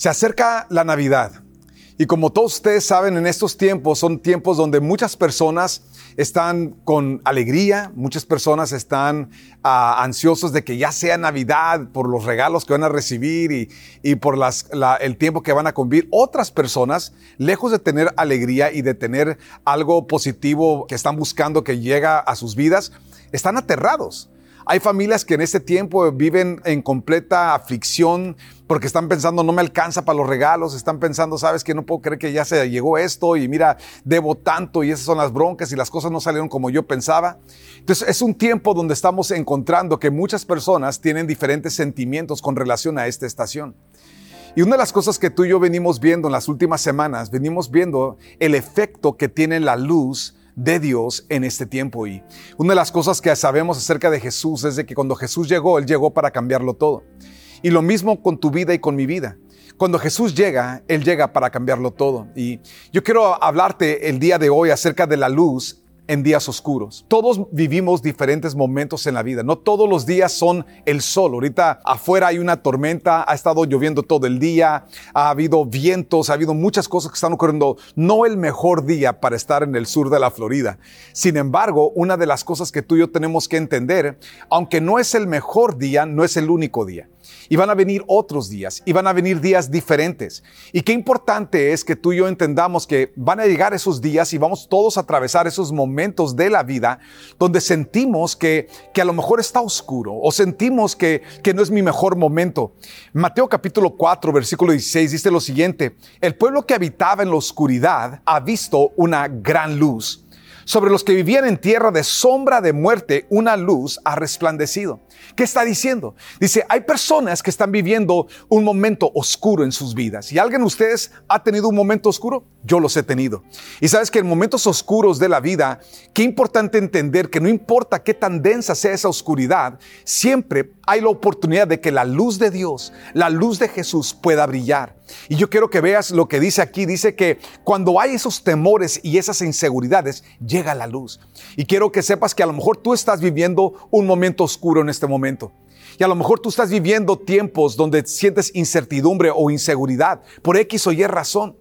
Se acerca la Navidad y como todos ustedes saben, en estos tiempos son tiempos donde muchas personas están con alegría, muchas personas están uh, ansiosos de que ya sea Navidad por los regalos que van a recibir y, y por el tiempo que van a convivir. Otras personas, lejos de tener alegría y de tener algo positivo que están buscando que llega a sus vidas, están aterrados. Hay familias que en este tiempo viven en completa aflicción porque están pensando no me alcanza para los regalos, están pensando, sabes que no puedo creer que ya se llegó esto y mira, debo tanto y esas son las broncas y las cosas no salieron como yo pensaba. Entonces es un tiempo donde estamos encontrando que muchas personas tienen diferentes sentimientos con relación a esta estación. Y una de las cosas que tú y yo venimos viendo en las últimas semanas, venimos viendo el efecto que tiene la luz de Dios en este tiempo. Y una de las cosas que sabemos acerca de Jesús es de que cuando Jesús llegó, Él llegó para cambiarlo todo. Y lo mismo con tu vida y con mi vida. Cuando Jesús llega, Él llega para cambiarlo todo. Y yo quiero hablarte el día de hoy acerca de la luz en días oscuros. Todos vivimos diferentes momentos en la vida. No todos los días son el sol. Ahorita afuera hay una tormenta, ha estado lloviendo todo el día, ha habido vientos, ha habido muchas cosas que están ocurriendo. No el mejor día para estar en el sur de la Florida. Sin embargo, una de las cosas que tú y yo tenemos que entender, aunque no es el mejor día, no es el único día. Y van a venir otros días, y van a venir días diferentes. Y qué importante es que tú y yo entendamos que van a llegar esos días y vamos todos a atravesar esos momentos de la vida donde sentimos que, que a lo mejor está oscuro o sentimos que, que no es mi mejor momento. Mateo capítulo 4, versículo 16 dice lo siguiente, el pueblo que habitaba en la oscuridad ha visto una gran luz. Sobre los que vivían en tierra de sombra de muerte, una luz ha resplandecido. ¿Qué está diciendo? Dice, hay personas que están viviendo un momento oscuro en sus vidas. ¿Y alguien de ustedes ha tenido un momento oscuro? Yo los he tenido. Y sabes que en momentos oscuros de la vida, qué importante entender que no importa qué tan densa sea esa oscuridad, siempre hay la oportunidad de que la luz de Dios, la luz de Jesús pueda brillar. Y yo quiero que veas lo que dice aquí. Dice que cuando hay esos temores y esas inseguridades, llega la luz. Y quiero que sepas que a lo mejor tú estás viviendo un momento oscuro en este momento. Y a lo mejor tú estás viviendo tiempos donde sientes incertidumbre o inseguridad por X o Y razón.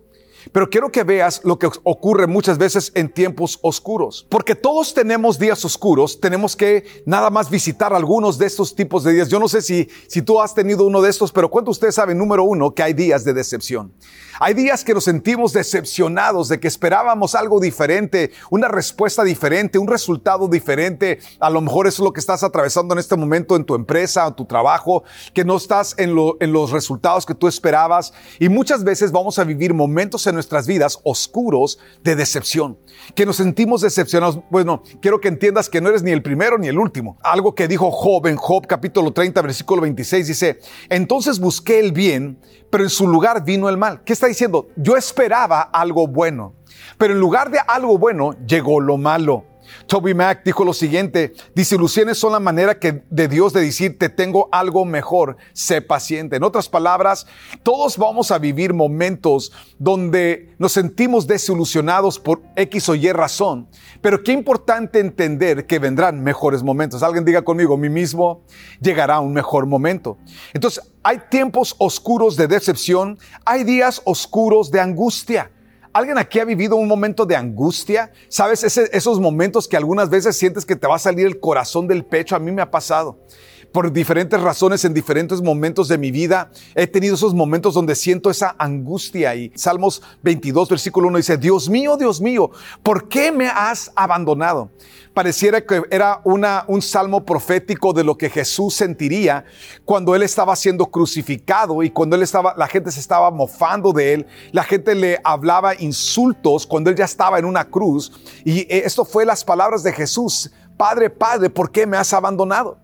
Pero quiero que veas lo que ocurre muchas veces en tiempos oscuros. Porque todos tenemos días oscuros, tenemos que nada más visitar algunos de estos tipos de días. Yo no sé si, si tú has tenido uno de estos, pero ¿cuánto ustedes saben, número uno, que hay días de decepción? Hay días que nos sentimos decepcionados de que esperábamos algo diferente, una respuesta diferente, un resultado diferente. A lo mejor eso es lo que estás atravesando en este momento en tu empresa o tu trabajo, que no estás en, lo, en los resultados que tú esperabas. Y muchas veces vamos a vivir momentos nuestras vidas oscuros de decepción, que nos sentimos decepcionados. Bueno, quiero que entiendas que no eres ni el primero ni el último. Algo que dijo Job en Job capítulo 30, versículo 26 dice, entonces busqué el bien, pero en su lugar vino el mal. ¿Qué está diciendo? Yo esperaba algo bueno, pero en lugar de algo bueno llegó lo malo. Toby Mac dijo lo siguiente, disilusiones son la manera que de Dios de decir, te tengo algo mejor, sé paciente. En otras palabras, todos vamos a vivir momentos donde nos sentimos desilusionados por X o Y razón, pero qué importante entender que vendrán mejores momentos. Alguien diga conmigo, mí mismo llegará un mejor momento. Entonces, hay tiempos oscuros de decepción, hay días oscuros de angustia. ¿Alguien aquí ha vivido un momento de angustia? ¿Sabes? esos momentos que algunas veces sientes que te va a salir el corazón del pecho. A mí me ha pasado por diferentes razones en diferentes momentos de mi vida he tenido esos momentos donde siento esa angustia y Salmos 22 versículo 1 dice, Dios mío, Dios mío, ¿por qué me has abandonado? Pareciera que era una, un salmo profético de lo que Jesús sentiría cuando él estaba siendo crucificado y cuando él estaba, la gente se estaba mofando de él, la gente le hablaba insultos cuando él ya estaba en una cruz y esto fue las palabras de Jesús, Padre, Padre, ¿por qué me has abandonado?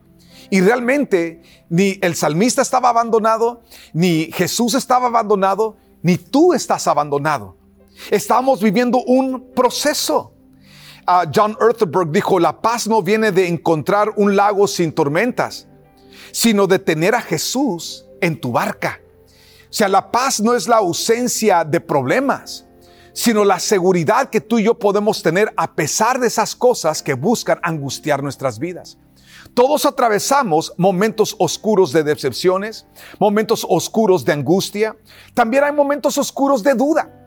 Y realmente ni el salmista estaba abandonado, ni Jesús estaba abandonado, ni tú estás abandonado. Estamos viviendo un proceso. Uh, John Earthberg dijo, la paz no viene de encontrar un lago sin tormentas, sino de tener a Jesús en tu barca. O sea, la paz no es la ausencia de problemas, sino la seguridad que tú y yo podemos tener a pesar de esas cosas que buscan angustiar nuestras vidas. Todos atravesamos momentos oscuros de decepciones, momentos oscuros de angustia. También hay momentos oscuros de duda.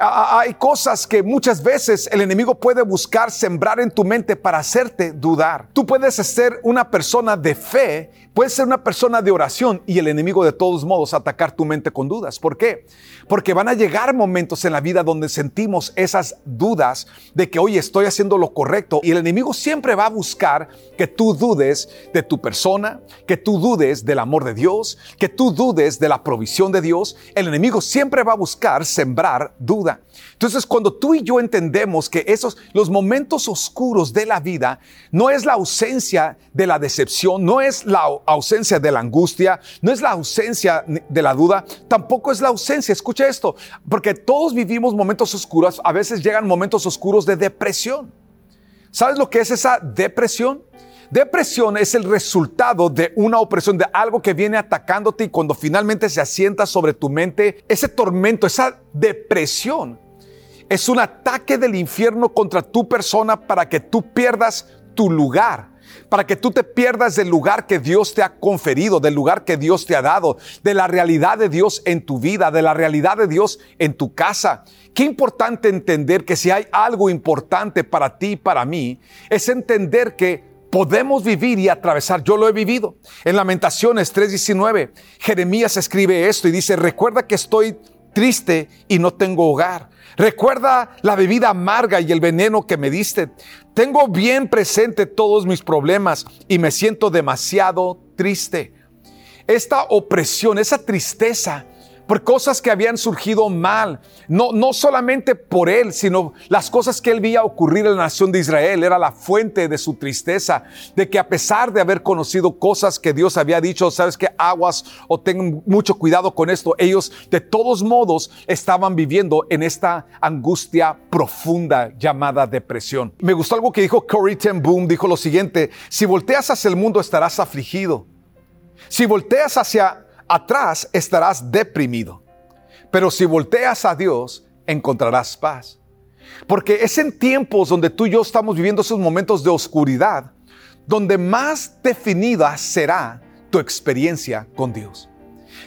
Hay cosas que muchas veces el enemigo puede buscar sembrar en tu mente para hacerte dudar. Tú puedes ser una persona de fe, puedes ser una persona de oración y el enemigo de todos modos atacar tu mente con dudas. ¿Por qué? Porque van a llegar momentos en la vida donde sentimos esas dudas de que, hoy estoy haciendo lo correcto y el enemigo siempre va a buscar que tú dudes de tu persona, que tú dudes del amor de Dios, que tú dudes de la provisión de Dios. El enemigo siempre va a buscar sembrar dudas. Entonces, cuando tú y yo entendemos que esos, los momentos oscuros de la vida, no es la ausencia de la decepción, no es la ausencia de la angustia, no es la ausencia de la duda, tampoco es la ausencia, escucha esto, porque todos vivimos momentos oscuros, a veces llegan momentos oscuros de depresión. ¿Sabes lo que es esa depresión? Depresión es el resultado de una opresión, de algo que viene atacándote y cuando finalmente se asienta sobre tu mente, ese tormento, esa depresión, es un ataque del infierno contra tu persona para que tú pierdas tu lugar, para que tú te pierdas del lugar que Dios te ha conferido, del lugar que Dios te ha dado, de la realidad de Dios en tu vida, de la realidad de Dios en tu casa. Qué importante entender que si hay algo importante para ti y para mí, es entender que podemos vivir y atravesar. Yo lo he vivido. En Lamentaciones 3:19, Jeremías escribe esto y dice, recuerda que estoy triste y no tengo hogar. Recuerda la bebida amarga y el veneno que me diste. Tengo bien presente todos mis problemas y me siento demasiado triste. Esta opresión, esa tristeza, por cosas que habían surgido mal, no, no solamente por él, sino las cosas que él veía ocurrir en la nación de Israel, era la fuente de su tristeza, de que a pesar de haber conocido cosas que Dios había dicho, sabes que aguas o ten mucho cuidado con esto, ellos de todos modos estaban viviendo en esta angustia profunda llamada depresión. Me gustó algo que dijo Corey Ten Boom, dijo lo siguiente, si volteas hacia el mundo estarás afligido. Si volteas hacia atrás estarás deprimido. Pero si volteas a Dios, encontrarás paz. Porque es en tiempos donde tú y yo estamos viviendo esos momentos de oscuridad, donde más definida será tu experiencia con Dios.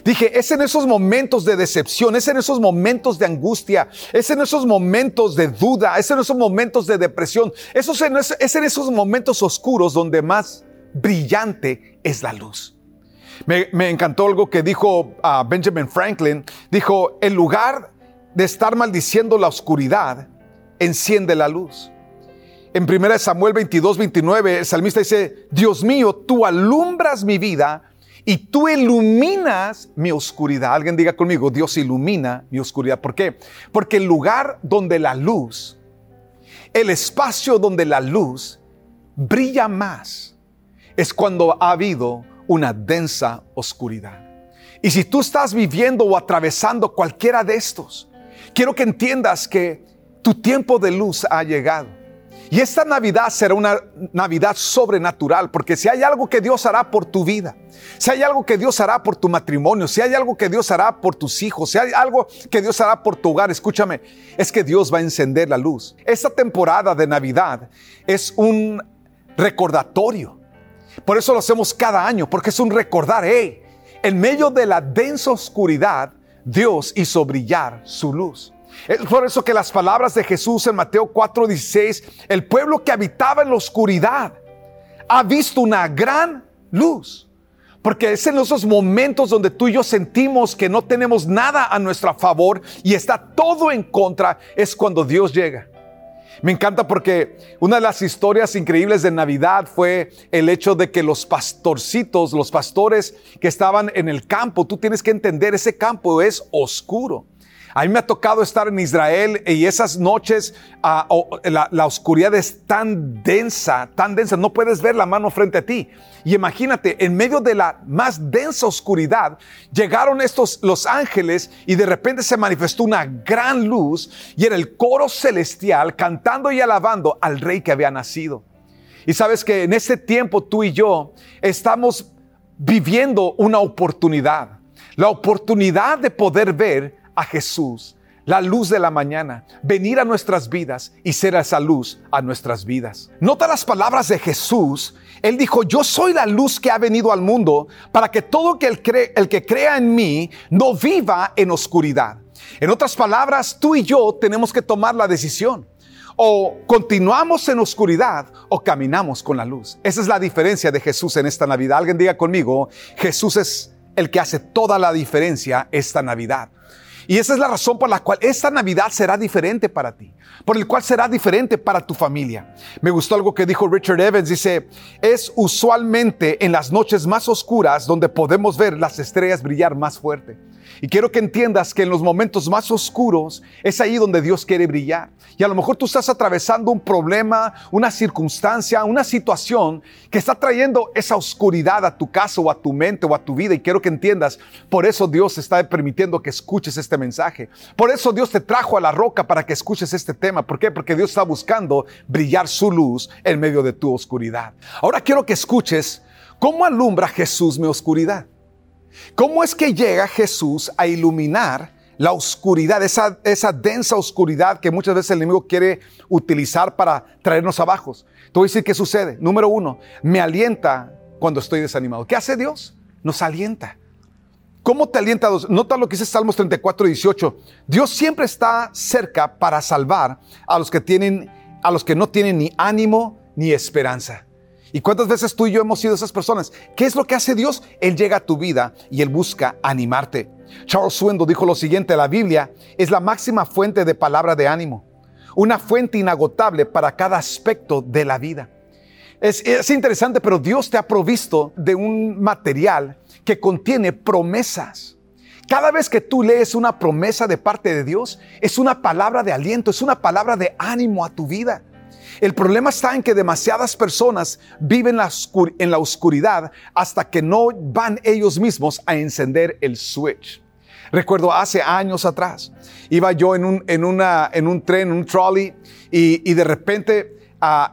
Dije, es en esos momentos de decepción, es en esos momentos de angustia, es en esos momentos de duda, es en esos momentos de depresión, es en esos momentos oscuros donde más brillante es la luz. Me, encantó algo que dijo ah, Benjamin Franklin. Dijo, en lugar de estar maldiciendo la oscuridad, enciende la luz. En 1 Samuel 22, 29, el salmista dice, Dios mío, tú alumbras mi vida y tú iluminas mi oscuridad. Alguien diga conmigo, Dios ilumina mi oscuridad. ¿Por qué? Porque el lugar donde la luz, el espacio donde la luz brilla más, es cuando ha habido una densa oscuridad. Y si tú estás viviendo o atravesando cualquiera de estos, quiero que entiendas que tu tiempo de luz ha llegado. Y esta Navidad será una Navidad sobrenatural, porque si hay algo que Dios hará por tu vida, si hay algo que Dios hará por tu matrimonio, si hay algo que Dios hará por tus hijos, si hay algo que Dios hará por tu hogar, escúchame, es que Dios va a encender la luz. Esta temporada de Navidad es un recordatorio por eso lo hacemos cada año, porque es un recordar, hey, en medio de la densa oscuridad, Dios hizo brillar su luz. Es por eso que las palabras de Jesús en Mateo 4:16, el pueblo que habitaba en la oscuridad ha visto una gran luz. Porque es en esos momentos donde tú y yo sentimos que no tenemos nada a nuestro favor y está todo en contra, es cuando Dios llega. Me encanta porque una de las historias increíbles de Navidad fue el hecho de que los pastorcitos, los pastores que estaban en el campo, tú tienes que entender, ese campo es oscuro. A mí me ha tocado estar en Israel y esas noches ah, la, oscuridad es tan densa, tan densa, no puedes ver la mano frente a ti. Y imagínate, en medio de la más densa oscuridad, llegaron estos los ángeles y de repente se manifestó una gran luz y era el coro celestial cantando y alabando al rey que había nacido. Y sabes que en ese tiempo tú y yo estamos viviendo una oportunidad, la oportunidad de poder ver a Jesús, la luz de la mañana, venir a nuestras vidas y ser esa luz a nuestras vidas. Nota las palabras de Jesús. Él dijo, yo soy la luz que ha venido al mundo para que todo el, el que crea en mí no viva en oscuridad. En otras palabras, tú y yo tenemos que tomar la decisión. O continuamos en oscuridad o caminamos con la luz. Esa es la diferencia de Jesús en esta Navidad. Alguien diga conmigo, Jesús es el que hace toda la diferencia esta Navidad. Y esa es la razón por la cual esta Navidad será diferente para ti, por el cual será diferente para tu familia. Me gustó algo que dijo Richard Evans, dice, es usualmente en las noches más oscuras donde podemos ver las estrellas brillar más fuerte. Y quiero que entiendas que en los momentos más oscuros es ahí donde Dios quiere brillar. Y a lo mejor tú estás atravesando un problema, una circunstancia, una situación que está trayendo esa oscuridad a tu casa o a tu mente o a tu vida. Y quiero que entiendas, por eso Dios está permitiendo que escuches este mensaje. Por eso Dios te trajo a la roca para que escuches este tema. ¿Por qué? Porque Dios está buscando brillar su luz en medio de tu oscuridad. Ahora quiero que escuches cómo alumbra Jesús mi oscuridad. ¿Cómo es que llega Jesús a iluminar la oscuridad, esa, esa densa oscuridad que muchas veces el enemigo quiere utilizar para traernos abajo? Te voy a decir qué sucede. Número uno, me alienta cuando estoy desanimado. ¿Qué hace Dios? Nos alienta. ¿Cómo te alienta? Nota lo que dice Salmos 34, 18. Dios siempre está cerca para salvar a los que tienen, a los que no tienen ni ánimo ni esperanza. ¿Y cuántas veces tú y yo hemos sido esas personas? ¿Qué es lo que hace Dios? Él llega a tu vida y Él busca animarte. Charles Swindoll dijo lo siguiente, la Biblia es la máxima fuente de palabra de ánimo, una fuente inagotable para cada aspecto de la vida. Es, es interesante, pero Dios te ha provisto de un material que contiene promesas. Cada vez que tú lees una promesa de parte de Dios, es una palabra de aliento, es una palabra de ánimo a tu vida. El problema está en que demasiadas personas viven en la oscuridad hasta que no van ellos mismos a encender el switch. Recuerdo hace años atrás, iba yo en un tren, un trolley, y, de repente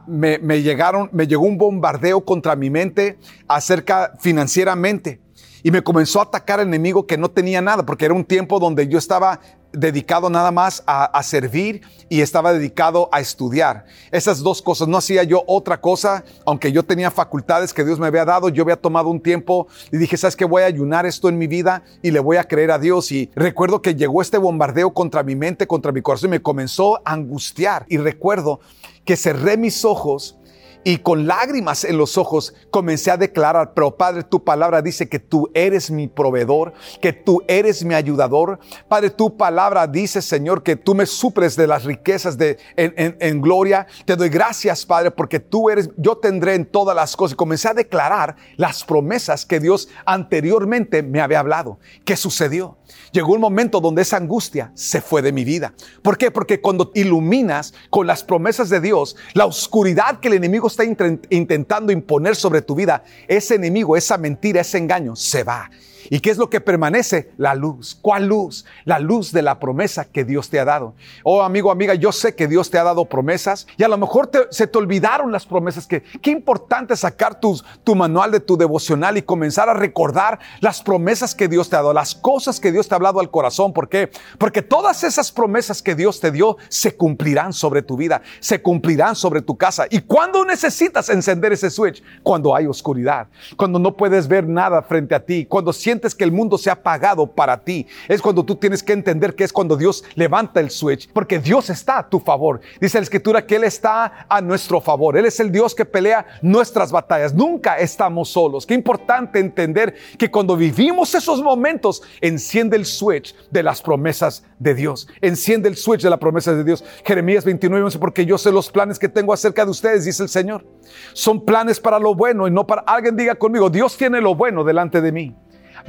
me, llegaron, me llegó un bombardeo contra mi mente acerca financieramente. Y me comenzó a atacar el enemigo que no tenía nada, porque era un tiempo donde yo estaba dedicado nada más a, servir y estaba dedicado a estudiar. Esas dos cosas. No hacía yo otra cosa, aunque yo tenía facultades que Dios me había dado. Yo había tomado un tiempo y dije, ¿sabes qué? Voy a ayunar esto en mi vida y le voy a creer a Dios. Y recuerdo que llegó este bombardeo contra mi mente, contra mi corazón y me comenzó a angustiar. Y recuerdo que cerré mis ojos y con lágrimas en los ojos comencé a declarar, pero Padre, tu palabra dice que tú eres mi proveedor, que tú eres mi ayudador. Padre, tu palabra dice, Señor, que tú me supres de las riquezas de, en, gloria. Te doy gracias, Padre, porque tú eres, yo tendré en todas las cosas. Comencé a declarar las promesas que Dios anteriormente me había hablado. ¿Qué sucedió? Llegó un momento donde esa angustia se fue de mi vida. ¿Por qué? Porque cuando iluminas con las promesas de Dios, la oscuridad que el enemigo está intentando imponer sobre tu vida, ese enemigo, esa mentira, ese engaño, se va. ¿Y qué es lo que permanece? La luz. ¿Cuál luz? La luz de la promesa que Dios te ha dado. Oh, amigo, amiga, yo sé que Dios te ha dado promesas y a lo mejor se te olvidaron las promesas. Que, qué importante sacar tu, tu manual de tu devocional y comenzar a recordar las promesas que Dios te ha dado, las cosas que Dios te ha hablado al corazón. ¿Por qué? Porque todas esas promesas que Dios te dio se cumplirán sobre tu vida, se cumplirán sobre tu casa. ¿Y cuando necesitas encender ese switch? Cuando hay oscuridad, cuando no puedes ver nada frente a ti, cuando sientes que el mundo se ha apagado para ti. Es cuando tú tienes que entender que es cuando Dios levanta el switch, porque Dios está a tu favor. Dice la escritura que Él está a nuestro favor. Él es el Dios que pelea nuestras batallas. Nunca estamos solos. Qué importante entender que cuando vivimos esos momentos, enciende el switch de las promesas de Dios. Enciende el switch de las promesas de Dios. Jeremías 29, 11, porque yo sé los planes que tengo acerca de ustedes, dice el Señor. Son planes para lo bueno y no para... Alguien diga conmigo, Dios tiene lo bueno delante de mí.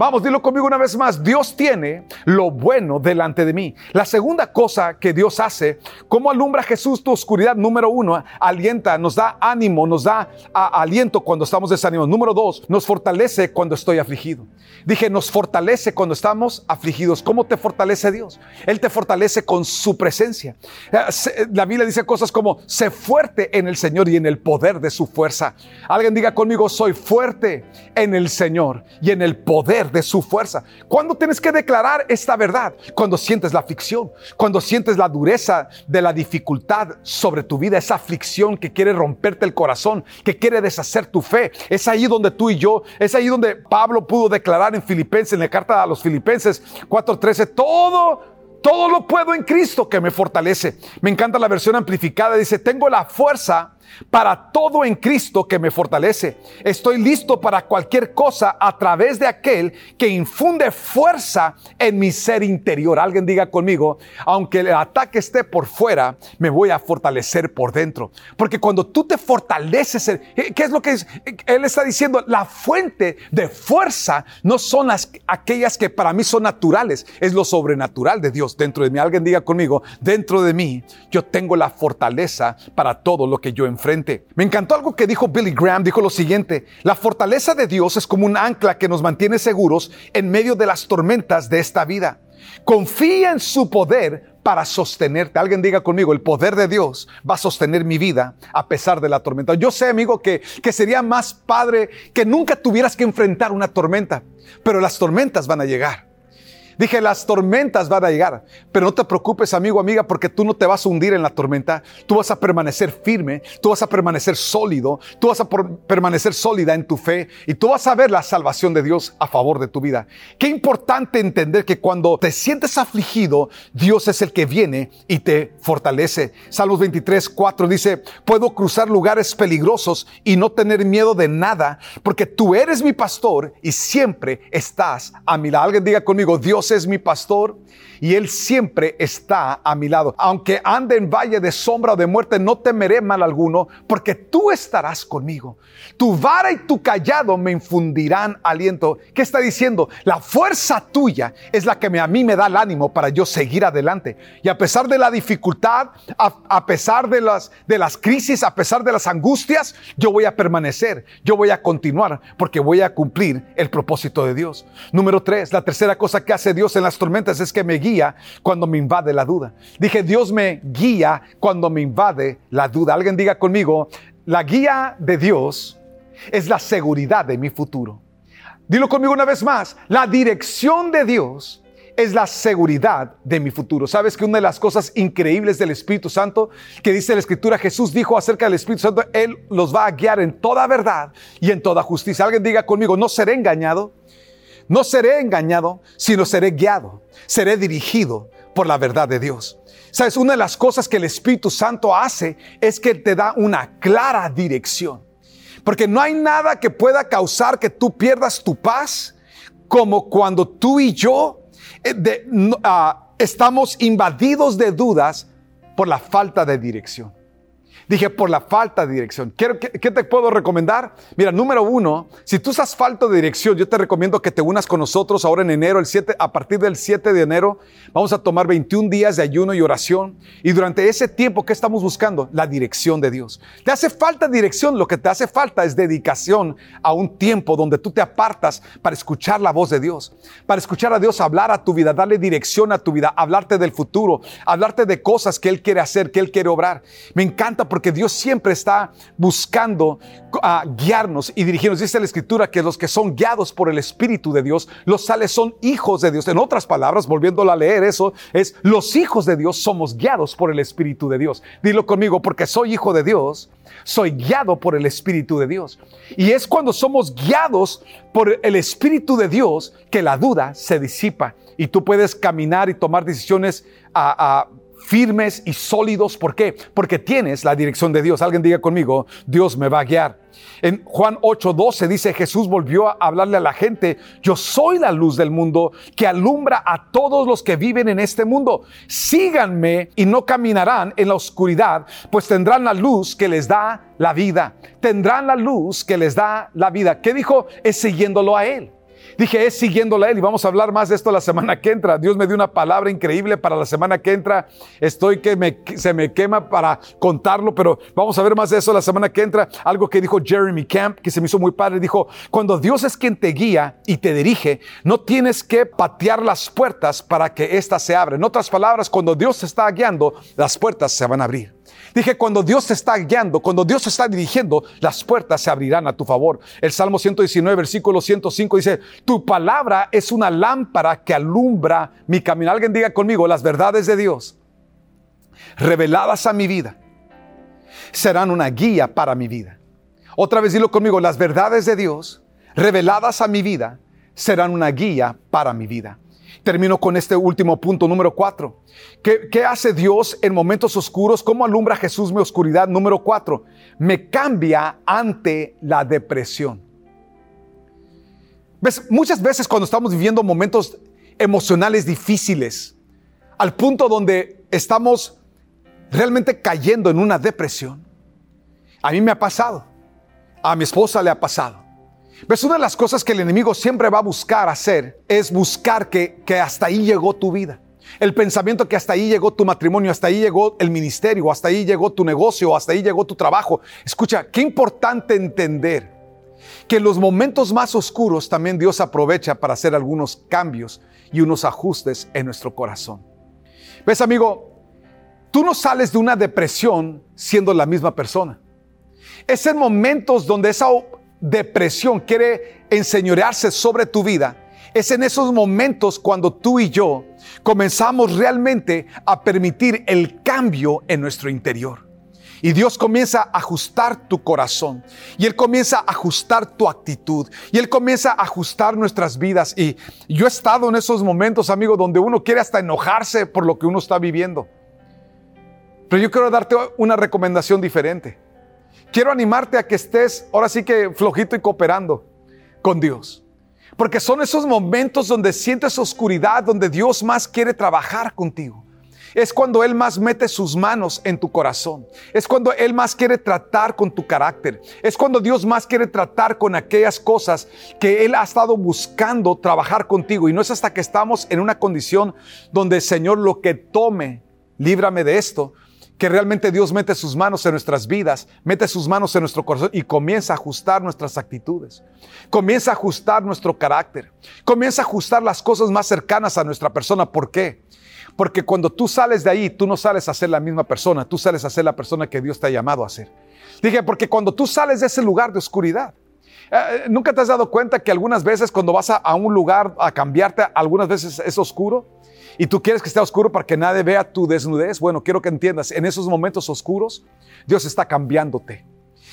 Vamos, dilo conmigo una vez más. Dios tiene lo bueno delante de mí. La segunda cosa que Dios hace, ¿cómo alumbra Jesús tu oscuridad? Número uno, alienta, nos da ánimo, nos da aliento cuando estamos desanimados. Número dos, nos fortalece cuando estoy afligido. Dije, nos fortalece cuando estamos afligidos. ¿Cómo te fortalece Dios? Él te fortalece con su presencia. Eh, la Biblia dice cosas como, sé fuerte en el Señor y en el poder de su fuerza. Alguien diga conmigo, soy fuerte en el Señor y en el poder de su fuerza. ¿Cuándo tienes que declarar esta verdad? Cuando sientes la aflicción, cuando sientes la dureza de la dificultad sobre tu vida, esa aflicción que quiere romperte el corazón, que quiere deshacer tu fe. Es ahí donde tú y yo, es ahí donde Pablo pudo declarar en Filipenses, en la carta a los Filipenses 4:13, todo todo lo puedo en Cristo que me fortalece. Me encanta la versión amplificada. Dice, tengo la fuerza para todo en Cristo que me fortalece. Estoy listo para cualquier cosa a través de aquel que infunde fuerza en mi ser interior. Alguien diga conmigo, aunque el ataque esté por fuera, me voy a fortalecer por dentro. Porque cuando tú te fortaleces, eh, ¿qué es lo que él está diciendo? La fuente de fuerza no son las, aquellas que para mí son naturales, es lo sobrenatural de Dios dentro de mí. Alguien diga conmigo, dentro de mí yo tengo la fortaleza para todo lo que yo enfrento Me encantó algo que dijo Billy Graham, dijo lo siguiente, la fortaleza de Dios es como un ancla que nos mantiene seguros en medio de las tormentas de esta vida. Confía en su poder para sostenerte. Alguien diga conmigo, el poder de Dios va a sostener mi vida a pesar de la tormenta. Yo sé, amigo, que, que sería más padre que nunca tuvieras que enfrentar una tormenta, pero las tormentas van a llegar. Dije, las tormentas van a llegar, pero no te preocupes, amigo, amiga, porque tú no te vas a hundir en la tormenta, tú vas a permanecer firme, tú vas a permanecer sólido, tú vas a permanecer sólida en tu fe y tú vas a ver la salvación de Dios a favor de tu vida. Qué importante entender que cuando te sientes afligido, Dios es el que viene y te fortalece. Salmos 23, 4 dice, puedo cruzar lugares peligrosos y no tener miedo de nada, porque tú eres mi pastor y siempre estás a mi lado. Alguien diga conmigo, Dios es mi pastor y Él siempre está a mi lado. Aunque ande en valle de sombra o de muerte, no temeré mal alguno, porque tú estarás conmigo. Tu vara y tu callado me infundirán aliento. ¿Qué está diciendo? La fuerza tuya es la que a mí me da el ánimo para yo seguir adelante. Y a pesar de la dificultad, a, pesar de las, de las crisis, a pesar de las angustias, yo voy a permanecer, yo voy a continuar, porque voy a cumplir el propósito de Dios. Número tres, la tercera cosa que hace Dios en las tormentas es que me guía cuando me invade la duda. Dije, Dios me guía cuando me invade la duda. Alguien diga conmigo, la guía de Dios es la seguridad de mi futuro. Dilo conmigo una vez más, la dirección de Dios es la seguridad de mi futuro. ¿Sabes que una de las cosas increíbles del Espíritu Santo que dice la Escritura, Jesús dijo acerca del Espíritu Santo, Él los va a guiar en toda verdad y en toda justicia. Alguien diga conmigo, no seré engañado, no seré engañado, sino seré guiado, seré dirigido por la verdad de Dios. Sabes, una de las cosas que el Espíritu Santo hace es que te da una clara dirección. Porque no hay nada que pueda causar que tú pierdas tu paz como cuando tú y yo eh, ah, estamos invadidos de dudas por la falta de dirección. Dije, por la falta de dirección. ¿Qué, te puedo recomendar? Mira, número uno, si tú estás falta de dirección, yo te recomiendo que te unas con nosotros ahora en enero, el 7, a partir del 7 de enero, vamos a tomar 21 días de ayuno y oración. Y durante ese tiempo, ¿qué estamos buscando? La dirección de Dios. ¿Te hace falta dirección? Lo que te hace falta es dedicación a un tiempo donde tú te apartas para escuchar la voz de Dios, para escuchar a Dios hablar a tu vida, darle dirección a tu vida, hablarte del futuro, hablarte de cosas que Él quiere hacer, que Él quiere obrar. Me encanta porque porque Dios siempre está buscando ah, guiarnos y dirigirnos. Dice la Escritura que los que son guiados por el Espíritu de Dios, los sales son hijos de Dios. En otras palabras, volviéndolo a leer eso, es los hijos de Dios somos guiados por el Espíritu de Dios. Dilo conmigo, porque soy hijo de Dios, soy guiado por el Espíritu de Dios. Y es cuando somos guiados por el Espíritu de Dios que la duda se disipa y tú puedes caminar y tomar decisiones a, a firmes y sólidos. ¿Por qué? Porque tienes la dirección de Dios. Alguien diga conmigo, Dios me va a guiar. En Juan 8:12 dice, Jesús volvió a hablarle a la gente, yo soy la luz del mundo que alumbra a todos los que viven en este mundo. Síganme y no caminarán en la oscuridad, pues tendrán la luz que les da la vida. Tendrán la luz que les da la vida. ¿Qué dijo? Es siguiéndolo a Él. Dije, es siguiéndole a Él y vamos a hablar más de esto la semana que entra. Dios me dio una palabra increíble para la semana que entra. Estoy que se me quema para contarlo, pero vamos a ver más de eso la semana que entra. Algo que dijo Jeremy Camp, que se me hizo muy padre. Dijo, cuando Dios es quien te guía y te dirige, no tienes que patear las puertas para que éstas se abran. En otras palabras, cuando Dios te está guiando, las puertas se van a abrir. Dije, cuando Dios te está guiando, cuando Dios te está dirigiendo, las puertas se abrirán a tu favor. El Salmo 119, versículo 105 dice, tu palabra es una lámpara que alumbra mi camino. Alguien diga conmigo, las verdades de Dios reveladas a mi vida serán una guía para mi vida. Otra vez dilo conmigo, las verdades de Dios reveladas a mi vida serán una guía para mi vida. Termino con este último punto, número cuatro. ¿Qué, hace Dios en momentos oscuros? ¿Cómo alumbra Jesús mi oscuridad? Número cuatro, me cambia ante la depresión. ¿Ves? Muchas veces cuando estamos viviendo momentos emocionales difíciles, al punto donde estamos realmente cayendo en una depresión, a mí me ha pasado, a mi esposa le ha pasado. ¿Ves? Una de las cosas que el enemigo siempre va a buscar hacer es buscar que, que hasta ahí llegó tu vida. El pensamiento que hasta ahí llegó tu matrimonio, hasta ahí llegó el ministerio, hasta ahí llegó tu negocio, hasta ahí llegó tu trabajo. Escucha, qué importante entender que en los momentos más oscuros también Dios aprovecha para hacer algunos cambios y unos ajustes en nuestro corazón. ¿Ves, amigo? Tú no sales de una depresión siendo la misma persona. Es en momentos donde esa depresión quiere enseñorearse sobre tu vida, es en esos momentos cuando tú y yo comenzamos realmente a permitir el cambio en nuestro interior. Y Dios comienza a ajustar tu corazón. Y Él comienza a ajustar tu actitud. Y Él comienza a ajustar nuestras vidas. Y yo he estado en esos momentos, amigo, donde uno quiere hasta enojarse por lo que uno está viviendo. Pero yo quiero darte una recomendación diferente. Quiero animarte a que estés ahora sí que flojito y cooperando con Dios. Porque son esos momentos donde sientes oscuridad, donde Dios más quiere trabajar contigo. Es cuando Él más mete sus manos en tu corazón. Es cuando Él más quiere tratar con tu carácter. Es cuando Dios más quiere tratar con aquellas cosas que Él ha estado buscando trabajar contigo. Y no es hasta que estamos en una condición donde, Señor, lo que tome, líbrame de esto, que realmente Dios mete sus manos en nuestras vidas, mete sus manos en nuestro corazón y comienza a ajustar nuestras actitudes, comienza a ajustar nuestro carácter, comienza a ajustar las cosas más cercanas a nuestra persona. ¿Por qué? Porque cuando tú sales de ahí, tú no sales a ser la misma persona, tú sales a ser la persona que Dios te ha llamado a ser. Dije, porque cuando tú sales de ese lugar de oscuridad, eh, eh, ¿nunca te has dado cuenta que algunas veces cuando vas a, a un lugar a cambiarte, algunas veces es oscuro? Y tú quieres que esté oscuro para que nadie vea tu desnudez, bueno, quiero que entiendas, en esos momentos oscuros, Dios está cambiándote.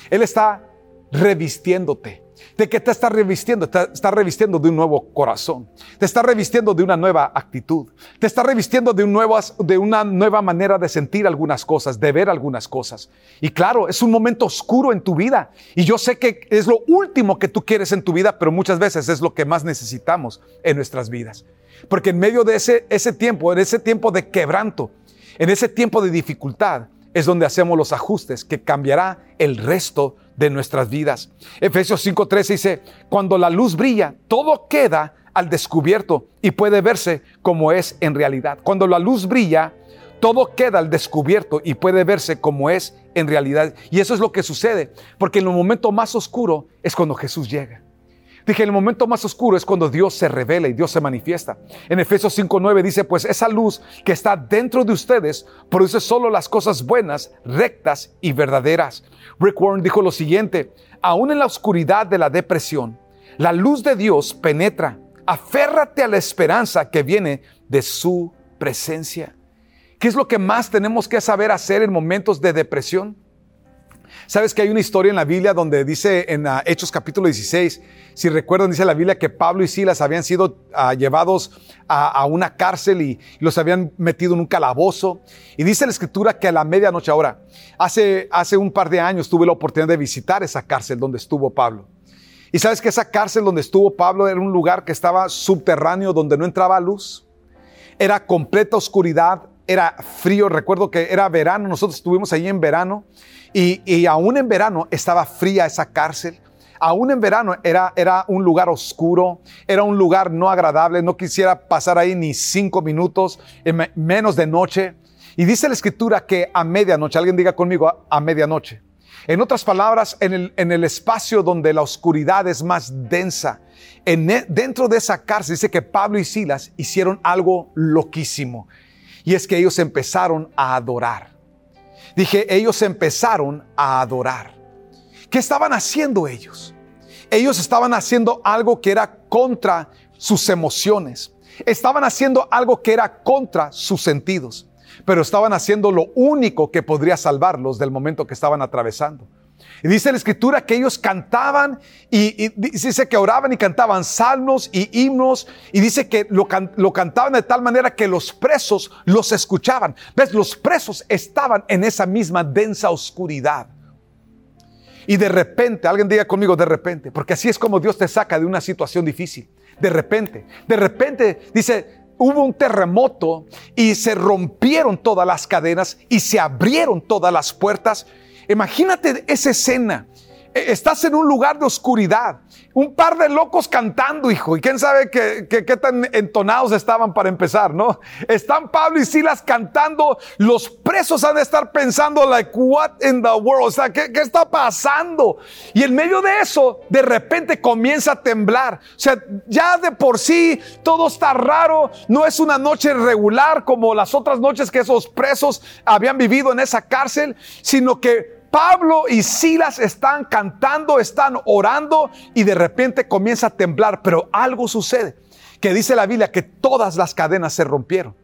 Él está revistiéndote. ¿De qué te está revistiendo? Te está revistiendo de un nuevo corazón. Te está revistiendo de una nueva actitud. Te está revistiendo de, un nuevas, de una nueva manera de sentir algunas cosas, de ver algunas cosas. Y claro, es un momento oscuro en tu vida. Y yo sé que es lo último que tú quieres en tu vida, pero muchas veces es lo que más necesitamos en nuestras vidas. Porque en medio de ese, ese tiempo, en ese tiempo de quebranto, en ese tiempo de dificultad, es donde hacemos los ajustes que cambiará el resto de nuestras vidas. Efesios 5:13 dice, cuando la luz brilla, todo queda al descubierto y puede verse como es en realidad. Cuando la luz brilla, todo queda al descubierto y puede verse como es en realidad. Y eso es lo que sucede, porque en el momento más oscuro es cuando Jesús llega. Dije, el momento más oscuro es cuando Dios se revela y Dios se manifiesta. En Efesios 5.9 dice, pues esa luz que está dentro de ustedes produce solo las cosas buenas, rectas y verdaderas. Rick Warren dijo lo siguiente, aún en la oscuridad de la depresión, la luz de Dios penetra. Aférrate a la esperanza que viene de su presencia. ¿Qué es lo que más tenemos que saber hacer en momentos de depresión? Sabes que hay una historia en la Biblia donde dice en ah, Hechos capítulo 16, si recuerdan, dice la Biblia que Pablo y Silas habían sido ah, llevados a, una cárcel y, los habían metido en un calabozo. Y dice la escritura que a la medianoche ahora, hace, hace un par de años tuve la oportunidad de visitar esa cárcel donde estuvo Pablo. Y sabes que esa cárcel donde estuvo Pablo era un lugar que estaba subterráneo, donde no entraba luz. Era completa oscuridad, era frío. Recuerdo que era verano, nosotros estuvimos allí en verano y, aún en verano estaba fría esa cárcel. aún en verano era, era un lugar oscuro, era un lugar no agradable, no quisiera pasar ahí ni cinco minutos, menos de noche. Y dice la escritura que a medianoche, alguien diga conmigo, a, medianoche. En otras palabras, en el, en el, espacio donde la oscuridad es más densa, en, e, dentro de esa cárcel dice que Pablo y Silas hicieron algo loquísimo. Y es que ellos empezaron a adorar. Dije, ellos empezaron a adorar. ¿Qué estaban haciendo ellos? Ellos estaban haciendo algo que era contra sus emociones. Estaban haciendo algo que era contra sus sentidos. Pero estaban haciendo lo único que podría salvarlos del momento que estaban atravesando. Y dice la escritura que ellos cantaban y, dice que oraban y cantaban salmos y himnos y dice que lo, lo, cantaban de tal manera que los presos los escuchaban. ¿Ves? Los presos estaban en esa misma densa oscuridad. Y de repente, alguien diga conmigo de repente, porque así es como Dios te saca de una situación difícil. De repente, de repente, dice, hubo un terremoto y se rompieron todas las cadenas y se abrieron todas las puertas Imagínate esa escena. E, estás en un lugar de oscuridad, un par de locos cantando, hijo, y quién sabe qué, tan entonados estaban para empezar, ¿no? Están Pablo y Silas cantando, los presos han de estar pensando, like, what in the world, o sea, ¿qué, ¿qué está pasando? Y en medio de eso, de repente comienza a temblar, o sea, ya de por sí todo está raro, no es una noche regular como las otras noches que esos presos habían vivido en esa cárcel, sino que Pablo y Silas están cantando, están orando y de repente comienza a temblar, pero algo sucede, que dice la Biblia que todas las cadenas se rompieron,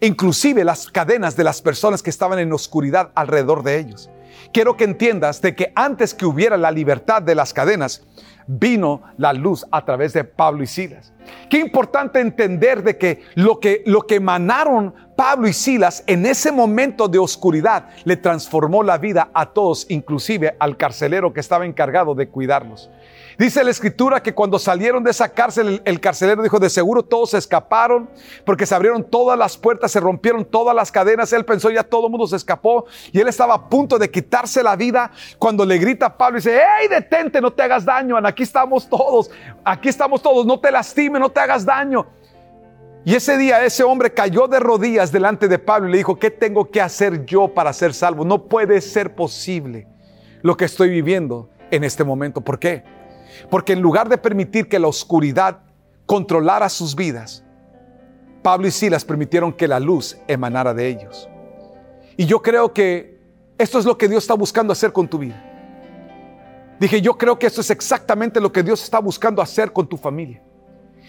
inclusive las cadenas de las personas que estaban en oscuridad alrededor de ellos. Quiero que entiendas de que antes que hubiera la libertad de las cadenas, vino la luz a través de Pablo y Silas. Qué importante entender de que lo que, lo que emanaron Pablo y Silas en ese momento de oscuridad le transformó la vida a todos, inclusive al carcelero que estaba encargado de cuidarlos. Dice la escritura que cuando salieron de esa cárcel, el, carcelero dijo, de seguro todos escaparon, porque se abrieron todas las puertas, se rompieron todas las cadenas. Él pensó, ya todo el mundo se escapó. Y él estaba a punto de quitarse la vida cuando le grita a Pablo y dice, hey, detente, no te hagas daño, aquí estamos todos, aquí estamos todos, no te lastime, no te hagas daño. Y ese día ese hombre cayó de rodillas delante de Pablo y le dijo, ¿qué tengo que hacer yo para ser salvo? No puede ser posible lo que estoy viviendo en este momento. ¿Por qué? Porque en lugar de permitir que la oscuridad controlara sus vidas, Pablo y Silas permitieron que la luz emanara de ellos. Y yo creo que esto es lo que Dios está buscando hacer con tu vida. Dije, yo creo que esto es exactamente lo que Dios está buscando hacer con tu familia.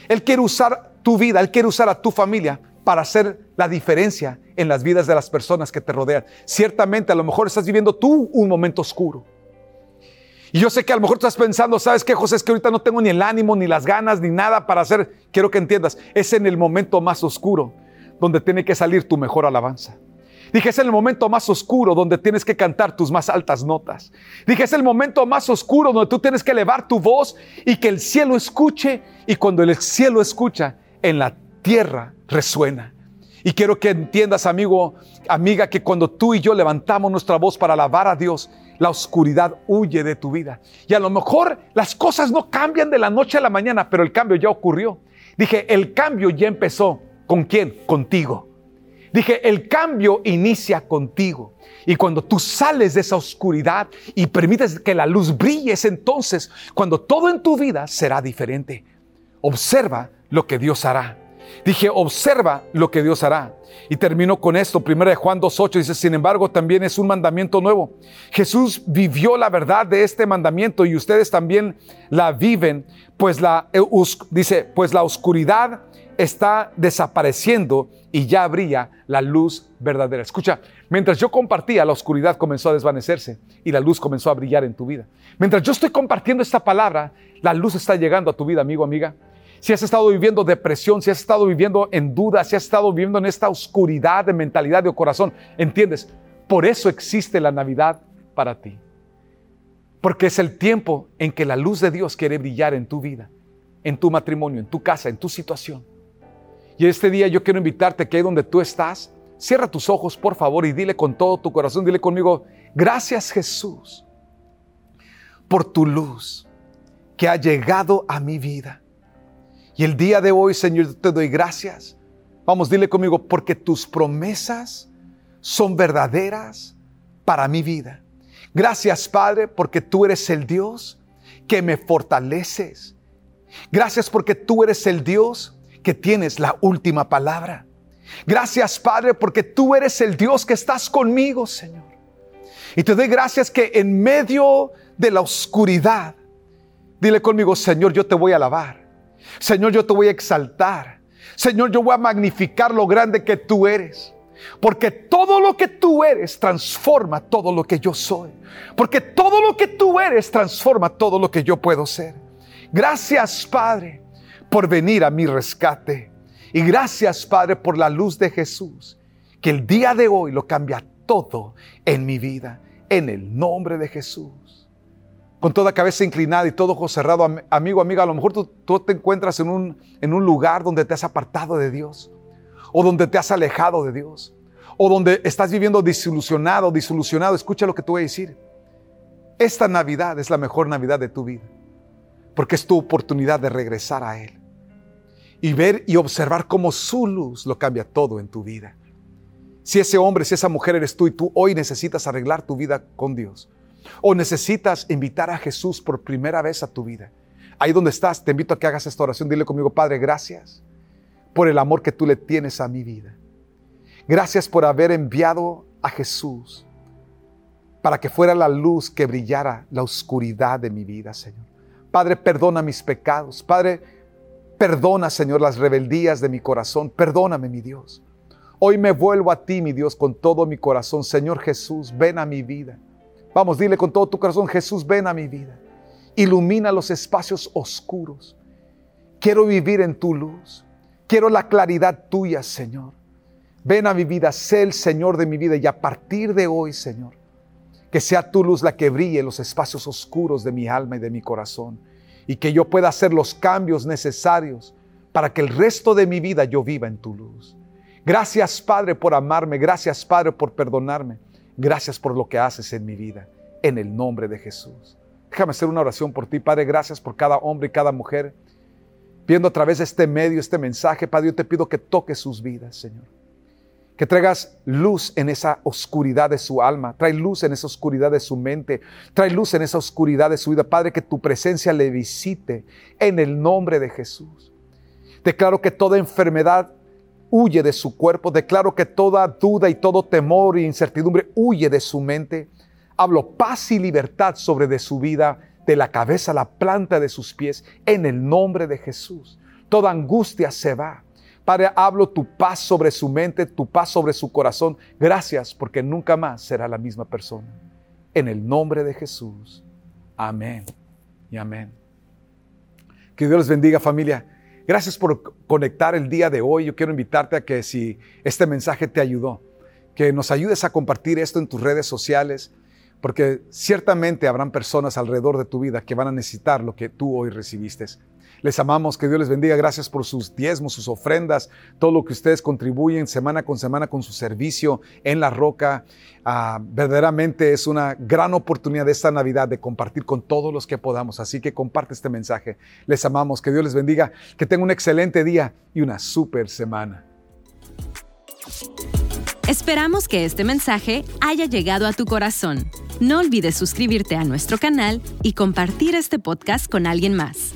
Él quiere usar tu vida, Él quiere usar a tu familia para hacer la diferencia en las vidas de las personas que te rodean. Ciertamente a lo mejor estás viviendo tú un momento oscuro. Y yo sé que a lo mejor estás pensando, ¿sabes qué, José? Es que ahorita no tengo ni el ánimo, ni las ganas, ni nada para hacer. Quiero que entiendas, es en el momento más oscuro donde tiene que salir tu mejor alabanza. Dije, es el momento más oscuro donde tienes que cantar tus más altas notas. Dije, es el momento más oscuro donde tú tienes que elevar tu voz y que el cielo escuche. Y cuando el cielo escucha, en la tierra resuena. Y quiero que entiendas, amigo, amiga, que cuando tú y yo levantamos nuestra voz para alabar a Dios, la oscuridad huye de tu vida. Y a lo mejor las cosas no cambian de la noche a la mañana, pero el cambio ya ocurrió. Dije, el cambio ya empezó. ¿Con quién? Contigo. Dije, el cambio inicia contigo. Y cuando tú sales de esa oscuridad y permites que la luz brille, es entonces cuando todo en tu vida será diferente. Observa lo que Dios hará. Dije, observa lo que Dios hará. Y termino con esto. Primero de Juan 2.8 dice, sin embargo, también es un mandamiento nuevo. Jesús vivió la verdad de este mandamiento y ustedes también la viven, pues la, eh, dice, pues la oscuridad está desapareciendo y ya brilla la luz verdadera. Escucha, mientras yo compartía, la oscuridad comenzó a desvanecerse y la luz comenzó a brillar en tu vida. Mientras yo estoy compartiendo esta palabra, la luz está llegando a tu vida, amigo, amiga si has estado viviendo depresión, si has estado viviendo en duda, si has estado viviendo en esta oscuridad de mentalidad de corazón, entiendes, por eso existe la Navidad para ti. Porque es el tiempo en que la luz de Dios quiere brillar en tu vida, en tu matrimonio, en tu casa, en tu situación. Y este día yo quiero invitarte que ahí donde tú estás, cierra tus ojos por favor y dile con todo tu corazón, dile conmigo, gracias Jesús por tu luz. que ha llegado a mi vida. Y el día de hoy, Señor, te doy gracias. Vamos, dile conmigo, porque tus promesas son verdaderas para mi vida. Gracias, Padre, porque tú eres el Dios que me fortaleces. Gracias porque tú eres el Dios que tienes la última palabra. Gracias, Padre, porque tú eres el Dios que estás conmigo, Señor. Y te doy gracias que en medio de la oscuridad, dile conmigo, Señor, yo te voy a alabar. Señor, yo te voy a exaltar. Señor, yo voy a magnificar lo grande que tú eres. Porque todo lo que tú eres transforma todo lo que yo soy. Porque todo lo que tú eres transforma todo lo que yo puedo ser. Gracias, Padre, por venir a mi rescate. Y gracias, Padre, por la luz de Jesús, que el día de hoy lo cambia todo en mi vida. En el nombre de Jesús. Con toda cabeza inclinada y todo ojo cerrado, amigo, amiga, a lo mejor tú, te encuentras en un, en un lugar donde te has apartado de Dios o donde te has alejado de Dios o donde estás viviendo desilusionado, disolucionado, escucha lo que te voy a decir. Esta Navidad es la mejor Navidad de tu vida, porque es tu oportunidad de regresar a Él y ver y observar cómo su luz lo cambia todo en tu vida. Si ese hombre, si esa mujer eres tú y tú hoy necesitas arreglar tu vida con Dios, o necesitas invitar a Jesús por primera vez a tu vida, ahí donde estás, te invito a que hagas esta oración. Dile conmigo, Padre, gracias por el amor que tú le tienes a mi vida. Gracias por haber enviado a Jesús para que fuera la luz que brillara la oscuridad de mi vida, Señor. Padre, perdona mis pecados. Padre, perdona, Señor, las rebeldías de mi corazón. Perdóname, mi Dios. Hoy me vuelvo a ti, mi Dios, con todo mi corazón. Señor Jesús, ven a mi vida. Vamos, dile con todo tu corazón, Jesús, ven a mi vida. Ilumina los espacios oscuros. Quiero vivir en tu luz. Quiero la claridad tuya, Señor. Ven a mi vida, sé el Señor de mi vida y a partir de hoy, Señor, que sea tu luz la que brille en los espacios oscuros de mi alma y de mi corazón y que yo pueda hacer los cambios necesarios para que el resto de mi vida yo viva en tu luz. Gracias Padre por amarme, gracias Padre por perdonarme, gracias por lo que haces en mi vida, en el nombre de Jesús. Déjame hacer una oración por ti, Padre, gracias por cada hombre y cada mujer. Viendo a través de este medio, este mensaje, Padre, yo te pido que toques sus vidas, Señor que traigas luz en esa oscuridad de su alma, trae luz en esa oscuridad de su mente, trae luz en esa oscuridad de su vida. Padre, que tu presencia le visite en el nombre de Jesús. Declaro que toda enfermedad huye de su cuerpo, declaro que toda duda y todo temor e incertidumbre huye de su mente. Hablo paz y libertad sobre de su vida, de la cabeza a la planta de sus pies, en el nombre de Jesús. Toda angustia se va Padre, hablo tu paz sobre su mente, tu paz sobre su corazón. Gracias porque nunca más será la misma persona. En el nombre de Jesús. Amén y amén. Que Dios les bendiga familia. Gracias por conectar el día de hoy. Yo quiero invitarte a que si este mensaje te ayudó, que nos ayudes a compartir esto en tus redes sociales, porque ciertamente habrán personas alrededor de tu vida que van a necesitar lo que tú hoy recibiste. Les amamos, que Dios les bendiga. Gracias por sus diezmos, sus ofrendas, todo lo que ustedes contribuyen semana con semana con su servicio en la roca. Ah, verdaderamente es una gran oportunidad de esta Navidad de compartir con todos los que podamos. Así que comparte este mensaje. Les amamos, que Dios les bendiga, que tengan un excelente día y una super semana. Esperamos que este mensaje haya llegado a tu corazón. No olvides suscribirte a nuestro canal y compartir este podcast con alguien más.